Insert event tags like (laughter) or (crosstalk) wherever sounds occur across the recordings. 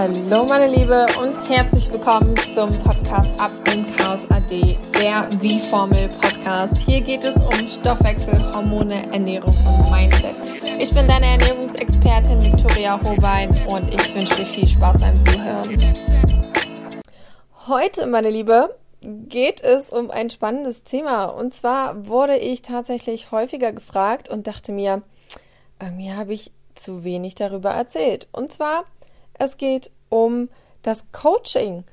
Hallo meine Liebe und herzlich willkommen zum Podcast Ab im Chaos AD, der Wie-Formel Podcast. Hier geht es um Stoffwechsel, Hormone, Ernährung und Mindset. Ich bin deine Ernährungsexpertin Victoria Hobein und ich wünsche dir viel Spaß beim Zuhören. Heute, meine Liebe, geht es um ein spannendes Thema. Und zwar wurde ich tatsächlich häufiger gefragt und dachte mir, mir habe ich zu wenig darüber erzählt. Und zwar es geht um das Coaching.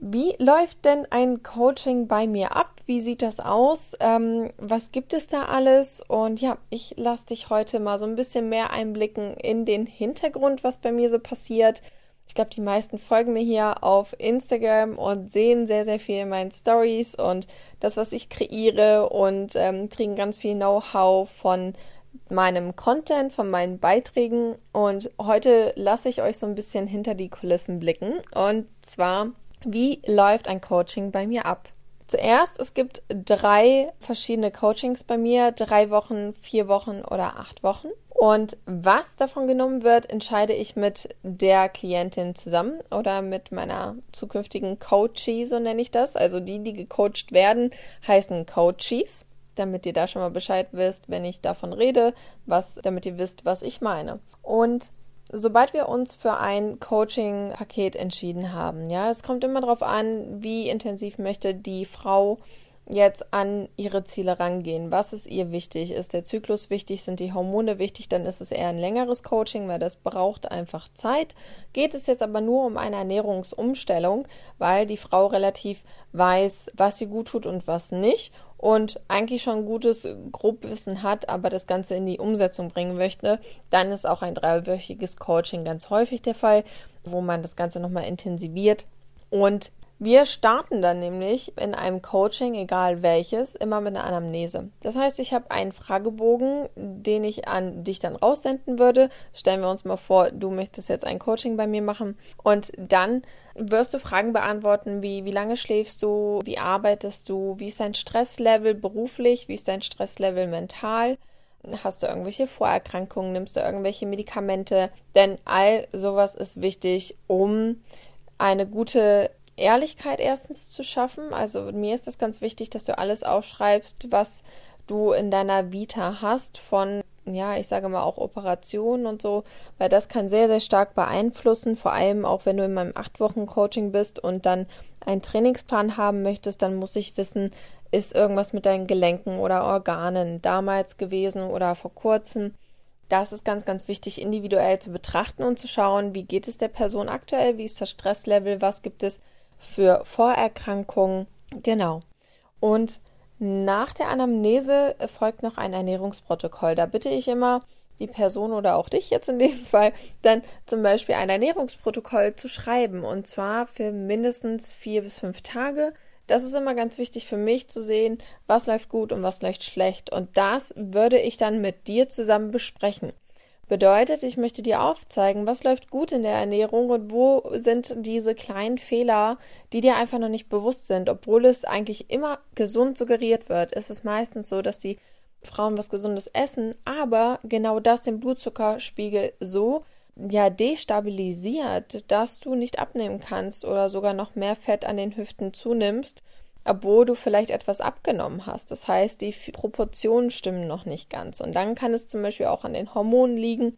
Wie läuft denn ein Coaching bei mir ab? Wie sieht das aus? Ähm, was gibt es da alles? Und ja, ich lasse dich heute mal so ein bisschen mehr einblicken in den Hintergrund, was bei mir so passiert. Ich glaube, die meisten folgen mir hier auf Instagram und sehen sehr, sehr viel in meinen Stories und das, was ich kreiere und ähm, kriegen ganz viel Know-how von meinem Content, von meinen Beiträgen und heute lasse ich euch so ein bisschen hinter die Kulissen blicken und zwar, wie läuft ein Coaching bei mir ab? Zuerst, es gibt drei verschiedene Coachings bei mir, drei Wochen, vier Wochen oder acht Wochen. Und was davon genommen wird, entscheide ich mit der Klientin zusammen oder mit meiner zukünftigen Coachie, so nenne ich das. Also die, die gecoacht werden, heißen Coaches damit ihr da schon mal Bescheid wisst, wenn ich davon rede, was, damit ihr wisst, was ich meine. Und sobald wir uns für ein Coaching-Paket entschieden haben, ja, es kommt immer darauf an, wie intensiv möchte die Frau jetzt an ihre Ziele rangehen. Was ist ihr wichtig? Ist der Zyklus wichtig? Sind die Hormone wichtig? Dann ist es eher ein längeres Coaching, weil das braucht einfach Zeit. Geht es jetzt aber nur um eine Ernährungsumstellung, weil die Frau relativ weiß, was sie gut tut und was nicht und eigentlich schon gutes Grobwissen hat, aber das Ganze in die Umsetzung bringen möchte, dann ist auch ein dreiwöchiges Coaching ganz häufig der Fall, wo man das Ganze nochmal intensiviert und wir starten dann nämlich in einem Coaching, egal welches, immer mit einer Anamnese. Das heißt, ich habe einen Fragebogen, den ich an dich dann raussenden würde. Stellen wir uns mal vor, du möchtest jetzt ein Coaching bei mir machen. Und dann wirst du Fragen beantworten wie, wie lange schläfst du, wie arbeitest du, wie ist dein Stresslevel beruflich, wie ist dein Stresslevel mental, hast du irgendwelche Vorerkrankungen, nimmst du irgendwelche Medikamente, denn all sowas ist wichtig, um eine gute Ehrlichkeit erstens zu schaffen. Also mir ist das ganz wichtig, dass du alles aufschreibst, was du in deiner Vita hast von ja, ich sage mal auch Operationen und so, weil das kann sehr, sehr stark beeinflussen, vor allem auch wenn du in meinem acht Wochen Coaching bist und dann einen Trainingsplan haben möchtest, dann muss ich wissen, ist irgendwas mit deinen Gelenken oder Organen damals gewesen oder vor kurzem. Das ist ganz, ganz wichtig, individuell zu betrachten und zu schauen, wie geht es der Person aktuell, wie ist das Stresslevel, was gibt es für Vorerkrankungen. Genau. Und nach der Anamnese folgt noch ein Ernährungsprotokoll. Da bitte ich immer die Person oder auch dich jetzt in dem (laughs) Fall dann zum Beispiel ein Ernährungsprotokoll zu schreiben und zwar für mindestens vier bis fünf Tage. Das ist immer ganz wichtig für mich zu sehen, was läuft gut und was läuft schlecht. Und das würde ich dann mit dir zusammen besprechen. Bedeutet, ich möchte dir aufzeigen, was läuft gut in der Ernährung und wo sind diese kleinen Fehler, die dir einfach noch nicht bewusst sind. Obwohl es eigentlich immer gesund suggeriert wird, ist es meistens so, dass die Frauen was Gesundes essen, aber genau das den Blutzuckerspiegel so ja destabilisiert, dass du nicht abnehmen kannst oder sogar noch mehr Fett an den Hüften zunimmst obwohl du vielleicht etwas abgenommen hast. Das heißt, die Proportionen stimmen noch nicht ganz. Und dann kann es zum Beispiel auch an den Hormonen liegen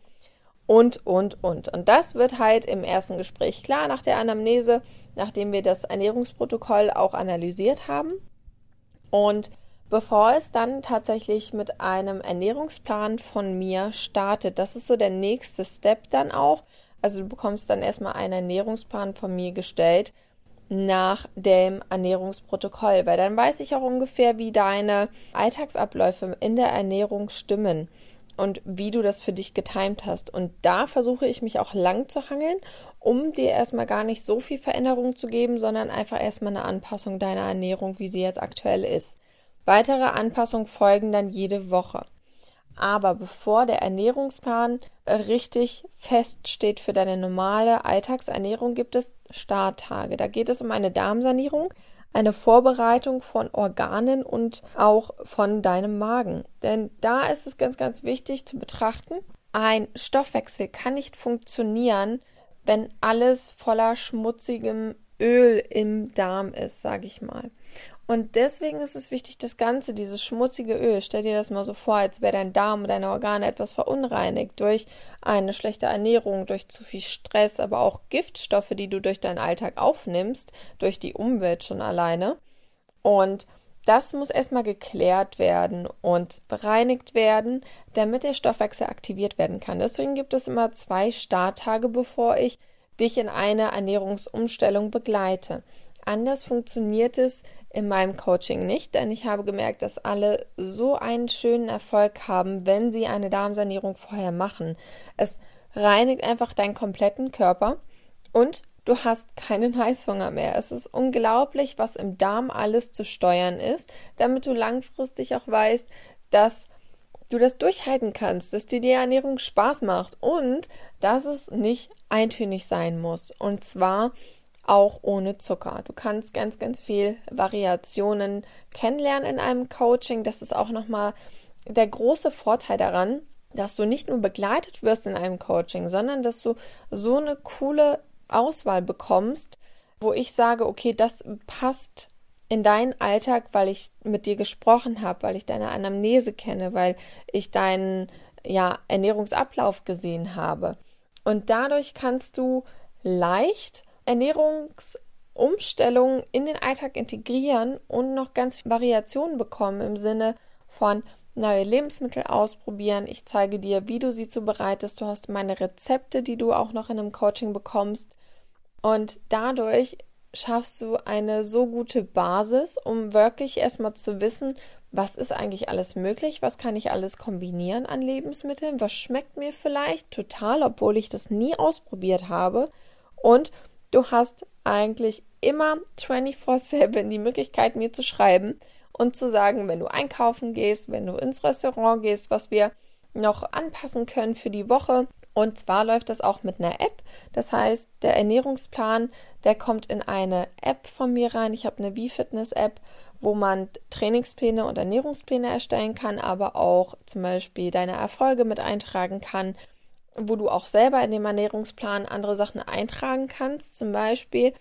und, und, und. Und das wird halt im ersten Gespräch klar nach der Anamnese, nachdem wir das Ernährungsprotokoll auch analysiert haben. Und bevor es dann tatsächlich mit einem Ernährungsplan von mir startet, das ist so der nächste Step dann auch. Also du bekommst dann erstmal einen Ernährungsplan von mir gestellt, nach dem Ernährungsprotokoll, weil dann weiß ich auch ungefähr, wie deine Alltagsabläufe in der Ernährung stimmen und wie du das für dich getimt hast. Und da versuche ich mich auch lang zu hangeln, um dir erstmal gar nicht so viel Veränderung zu geben, sondern einfach erstmal eine Anpassung deiner Ernährung, wie sie jetzt aktuell ist. Weitere Anpassungen folgen dann jede Woche. Aber bevor der Ernährungsplan richtig feststeht für deine normale Alltagsernährung, gibt es Starttage. Da geht es um eine Darmsanierung, eine Vorbereitung von Organen und auch von deinem Magen. Denn da ist es ganz, ganz wichtig zu betrachten, ein Stoffwechsel kann nicht funktionieren, wenn alles voller schmutzigem Öl im Darm ist, sage ich mal. Und deswegen ist es wichtig, das Ganze, dieses schmutzige Öl, stell dir das mal so vor, als wäre dein Darm deine Organe etwas verunreinigt durch eine schlechte Ernährung, durch zu viel Stress, aber auch Giftstoffe, die du durch deinen Alltag aufnimmst, durch die Umwelt schon alleine. Und das muss erstmal geklärt werden und bereinigt werden, damit der Stoffwechsel aktiviert werden kann. Deswegen gibt es immer zwei Starttage, bevor ich dich in eine Ernährungsumstellung begleite. Anders funktioniert es in meinem Coaching nicht, denn ich habe gemerkt, dass alle so einen schönen Erfolg haben, wenn sie eine Darmsanierung vorher machen. Es reinigt einfach deinen kompletten Körper und du hast keinen (laughs) Heißhunger mehr. Es ist unglaublich, was im Darm alles zu steuern ist, damit du langfristig auch weißt, dass du das durchhalten kannst, dass dir die Ernährung Spaß macht und dass es nicht eintönig sein muss. Und zwar auch ohne Zucker. Du kannst ganz, ganz viel Variationen kennenlernen in einem Coaching. Das ist auch nochmal der große Vorteil daran, dass du nicht nur begleitet wirst in einem Coaching, sondern dass du so eine coole Auswahl bekommst, wo ich sage, okay, das passt in deinen Alltag, weil ich mit dir gesprochen habe, weil ich deine Anamnese kenne, weil ich deinen ja, Ernährungsablauf gesehen habe. Und dadurch kannst du leicht Ernährungsumstellungen in den Alltag integrieren und noch ganz viel Variationen bekommen im Sinne von neue Lebensmittel ausprobieren. Ich zeige dir, wie du sie zubereitest. Du hast meine Rezepte, die du auch noch in einem Coaching bekommst. Und dadurch schaffst du eine so gute Basis, um wirklich erstmal zu wissen, was ist eigentlich alles möglich, was kann ich alles kombinieren an Lebensmitteln, was schmeckt mir vielleicht total, obwohl ich das nie ausprobiert habe. Und Du hast eigentlich immer 24/7 die Möglichkeit, mir zu schreiben und zu sagen, wenn du einkaufen gehst, wenn du ins Restaurant gehst, was wir noch anpassen können für die Woche. Und zwar läuft das auch mit einer App. Das heißt, der Ernährungsplan, der kommt in eine App von mir rein. Ich habe eine B-Fitness-App, wo man Trainingspläne und Ernährungspläne erstellen kann, aber auch zum Beispiel deine Erfolge mit eintragen kann wo du auch selber in dem Ernährungsplan andere Sachen eintragen kannst. Zum Beispiel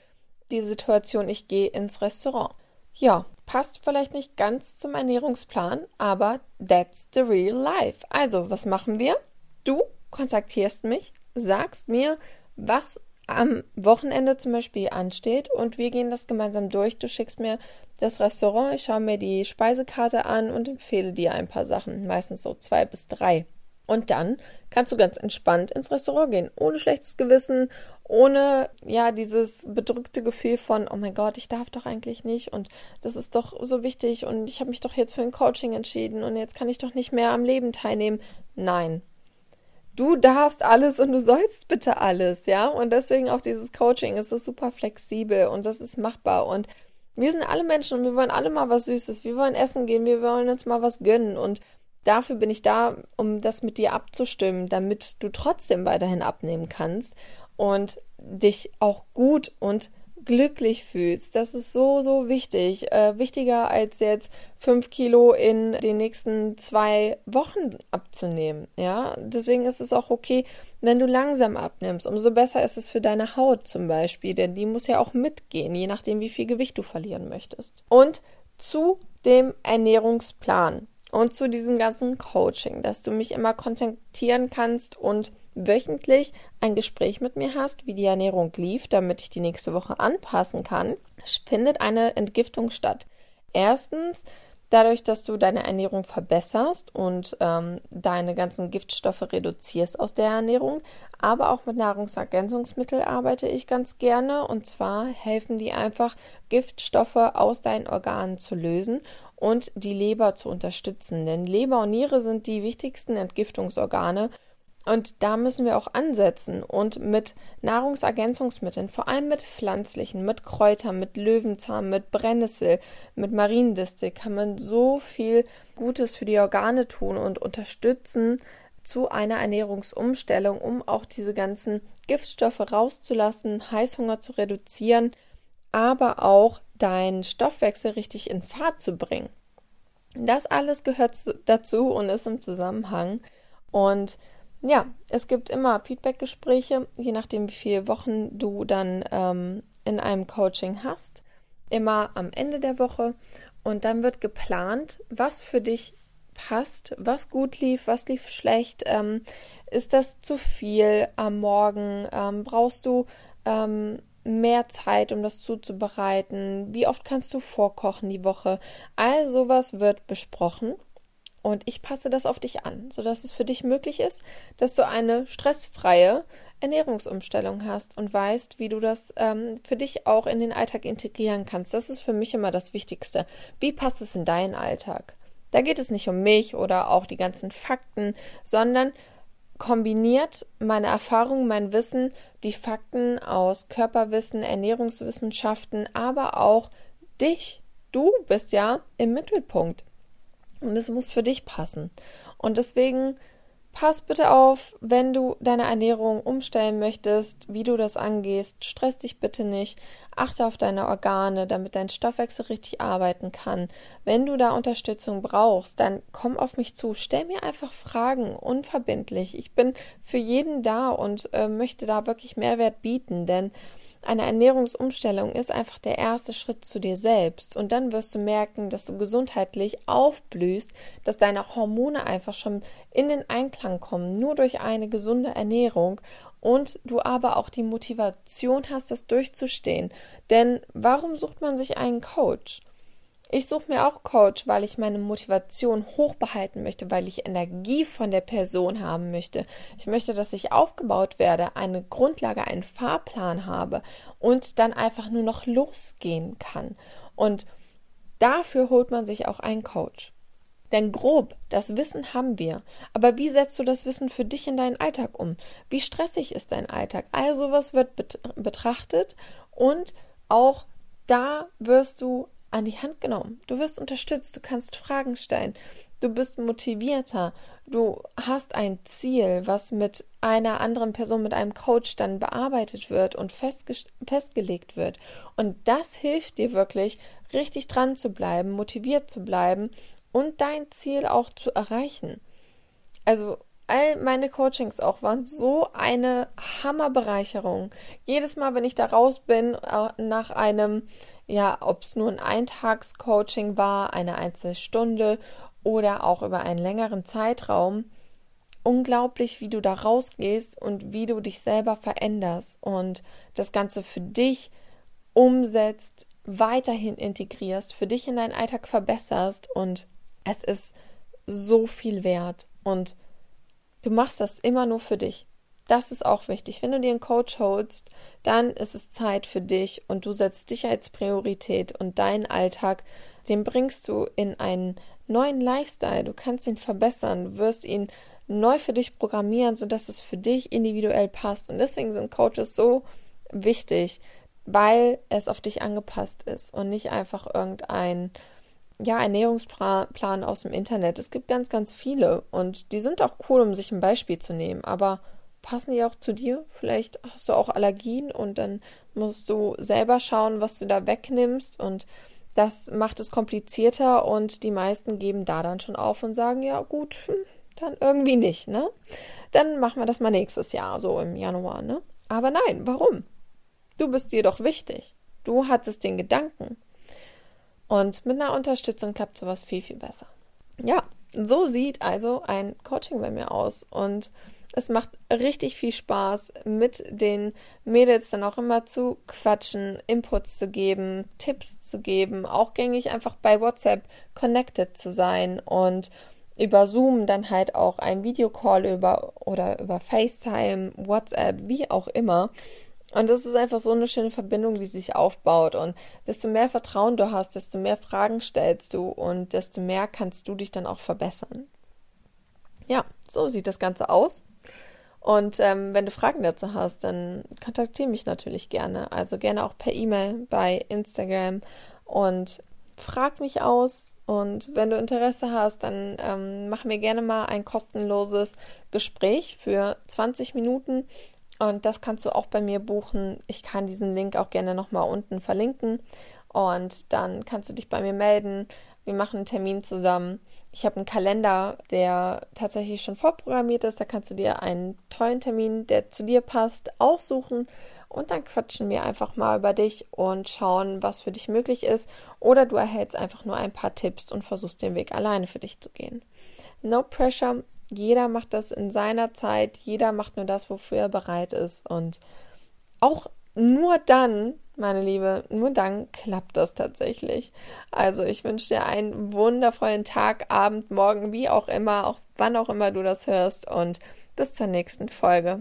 die Situation, ich gehe ins Restaurant. Ja, passt vielleicht nicht ganz zum Ernährungsplan, aber that's the real life. Also, was machen wir? Du kontaktierst mich, sagst mir, was am Wochenende zum Beispiel ansteht und wir gehen das gemeinsam durch. Du schickst mir das Restaurant, ich schaue mir die Speisekarte an und empfehle dir ein paar Sachen, meistens so zwei bis drei. Und dann kannst du ganz entspannt ins Restaurant gehen, ohne schlechtes Gewissen, ohne ja dieses bedrückte Gefühl von, oh mein Gott, ich darf doch eigentlich nicht und das ist doch so wichtig und ich habe mich doch jetzt für ein Coaching entschieden und jetzt kann ich doch nicht mehr am Leben teilnehmen. Nein. Du darfst alles und du sollst bitte alles, ja? Und deswegen auch dieses Coaching, es ist super flexibel und das ist machbar und wir sind alle Menschen und wir wollen alle mal was Süßes. Wir wollen essen gehen, wir wollen uns mal was gönnen und dafür bin ich da, um das mit dir abzustimmen, damit du trotzdem weiterhin abnehmen kannst und dich auch gut und glücklich fühlst. Das ist so, so wichtig. Äh, wichtiger als jetzt fünf Kilo in den nächsten zwei Wochen abzunehmen. Ja, deswegen ist es auch okay, wenn du langsam abnimmst. Umso besser ist es für deine Haut zum Beispiel, denn die muss ja auch mitgehen, je nachdem, wie viel Gewicht du verlieren möchtest. Und zu dem Ernährungsplan und zu diesem ganzen Coaching, dass du mich immer kontaktieren kannst und wöchentlich ein Gespräch mit mir hast, wie die Ernährung lief, damit ich die nächste Woche anpassen kann, findet eine Entgiftung statt. Erstens, dadurch, dass du deine Ernährung verbesserst und ähm, deine ganzen Giftstoffe reduzierst aus der Ernährung, aber auch mit Nahrungsergänzungsmitteln arbeite ich ganz gerne und zwar helfen die einfach Giftstoffe aus deinen Organen zu lösen und die Leber zu unterstützen. Denn Leber und Niere sind die wichtigsten Entgiftungsorgane und da müssen wir auch ansetzen und mit Nahrungsergänzungsmitteln, vor allem mit pflanzlichen, mit Kräutern, mit Löwenzahn, mit Brennnessel, mit Mariendistel, kann man so viel Gutes für die Organe tun und unterstützen zu einer Ernährungsumstellung, um auch diese ganzen Giftstoffe rauszulassen, Heißhunger zu reduzieren, aber auch deinen Stoffwechsel richtig in Fahrt zu bringen. Das alles gehört dazu und ist im Zusammenhang. Und ja, es gibt immer Feedbackgespräche, je nachdem, wie viele Wochen du dann ähm, in einem Coaching hast. Immer am Ende der Woche. Und dann wird geplant, was für dich passt, was gut lief, was lief schlecht. Ähm, ist das zu viel am Morgen? Ähm, brauchst du ähm, mehr Zeit, um das zuzubereiten? Wie oft kannst du vorkochen die Woche? All sowas wird besprochen. Und ich passe das auf dich an, sodass es für dich möglich ist, dass du eine stressfreie Ernährungsumstellung hast und weißt, wie du das ähm, für dich auch in den Alltag integrieren kannst. Das ist für mich immer das Wichtigste. Wie passt es in deinen Alltag? Da geht es nicht um mich oder auch die ganzen Fakten, sondern kombiniert meine Erfahrung, mein Wissen, die Fakten aus Körperwissen, Ernährungswissenschaften, aber auch dich. Du bist ja im Mittelpunkt. Und es muss für dich passen. Und deswegen pass bitte auf, wenn du deine Ernährung umstellen möchtest, wie du das angehst. Stress dich bitte nicht. Achte auf deine Organe, damit dein Stoffwechsel richtig arbeiten kann. Wenn du da Unterstützung brauchst, dann komm auf mich zu. Stell mir einfach Fragen, unverbindlich. Ich bin für jeden da und äh, möchte da wirklich Mehrwert bieten, denn eine Ernährungsumstellung ist einfach der erste Schritt zu dir selbst. Und dann wirst du merken, dass du gesundheitlich aufblühst, dass deine Hormone einfach schon in den Einklang kommen, nur durch eine gesunde Ernährung. Und du aber auch die Motivation hast, das durchzustehen. Denn warum sucht man sich einen Coach? Ich suche mir auch Coach, weil ich meine Motivation hoch behalten möchte, weil ich Energie von der Person haben möchte. Ich möchte, dass ich aufgebaut werde, eine Grundlage, einen Fahrplan habe und dann einfach nur noch losgehen kann. Und dafür holt man sich auch einen Coach. Denn grob, das Wissen haben wir. Aber wie setzt du das Wissen für dich in deinen Alltag um? Wie stressig ist dein Alltag? All sowas wird betrachtet und auch da wirst du an die Hand genommen. Du wirst unterstützt, du kannst Fragen stellen, du bist motivierter, du hast ein Ziel, was mit einer anderen Person, mit einem Coach dann bearbeitet wird und festgelegt wird. Und das hilft dir wirklich, richtig dran zu bleiben, motiviert zu bleiben und dein Ziel auch zu erreichen. Also all meine Coachings auch waren so eine Hammerbereicherung. Jedes Mal, wenn ich da raus bin, äh, nach einem, ja, ob es nur ein Eintagscoaching war, eine Einzelstunde oder auch über einen längeren Zeitraum, unglaublich, wie du da rausgehst und wie du dich selber veränderst und das Ganze für dich umsetzt, weiterhin integrierst, für dich in deinen Alltag verbesserst und es ist so viel wert und Du machst das immer nur für dich. Das ist auch wichtig. Wenn du dir einen Coach holst, dann ist es Zeit für dich und du setzt dich als Priorität und deinen Alltag, den bringst du in einen neuen Lifestyle. Du kannst ihn verbessern, du wirst ihn neu für dich programmieren, sodass es für dich individuell passt. Und deswegen sind Coaches so wichtig, weil es auf dich angepasst ist und nicht einfach irgendein ja, Ernährungsplan aus dem Internet. Es gibt ganz, ganz viele und die sind auch cool, um sich ein Beispiel zu nehmen, aber passen die auch zu dir? Vielleicht hast du auch Allergien und dann musst du selber schauen, was du da wegnimmst und das macht es komplizierter und die meisten geben da dann schon auf und sagen, ja gut, hm, dann irgendwie nicht, ne? Dann machen wir das mal nächstes Jahr, so im Januar, ne? Aber nein, warum? Du bist dir doch wichtig. Du hattest den Gedanken. Und mit einer Unterstützung klappt sowas viel, viel besser. Ja, so sieht also ein Coaching bei mir aus. Und es macht richtig viel Spaß, mit den Mädels dann auch immer zu quatschen, Inputs zu geben, Tipps zu geben, auch gängig einfach bei WhatsApp connected zu sein und über Zoom dann halt auch ein Videocall über oder über FaceTime, WhatsApp, wie auch immer und das ist einfach so eine schöne Verbindung, die sich aufbaut. Und desto mehr Vertrauen du hast, desto mehr Fragen stellst du und desto mehr kannst du dich dann auch verbessern. Ja, so sieht das Ganze aus. Und ähm, wenn du Fragen dazu hast, dann kontaktiere mich natürlich gerne. Also gerne auch per E-Mail bei Instagram und frag mich aus. Und wenn du Interesse hast, dann ähm, mach mir gerne mal ein kostenloses Gespräch für 20 Minuten und das kannst du auch bei mir buchen. Ich kann diesen Link auch gerne nochmal unten verlinken. Und dann kannst du dich bei mir melden, wir machen einen Termin zusammen. Ich habe einen Kalender, der tatsächlich schon vorprogrammiert ist. Da kannst du dir einen tollen Termin, der zu dir passt, aussuchen. Und dann quatschen wir einfach mal über dich und schauen, was für dich möglich ist. Oder du erhältst einfach nur ein paar Tipps und versuchst den Weg alleine für dich zu gehen. No pressure. Jeder macht das in seiner Zeit. Jeder macht nur das, wofür er bereit ist. Und auch nur dann, meine Liebe, nur dann klappt das tatsächlich. Also ich wünsche dir einen wundervollen Tag, Abend, Morgen, wie auch immer, auch wann auch immer du das hörst und bis zur nächsten Folge.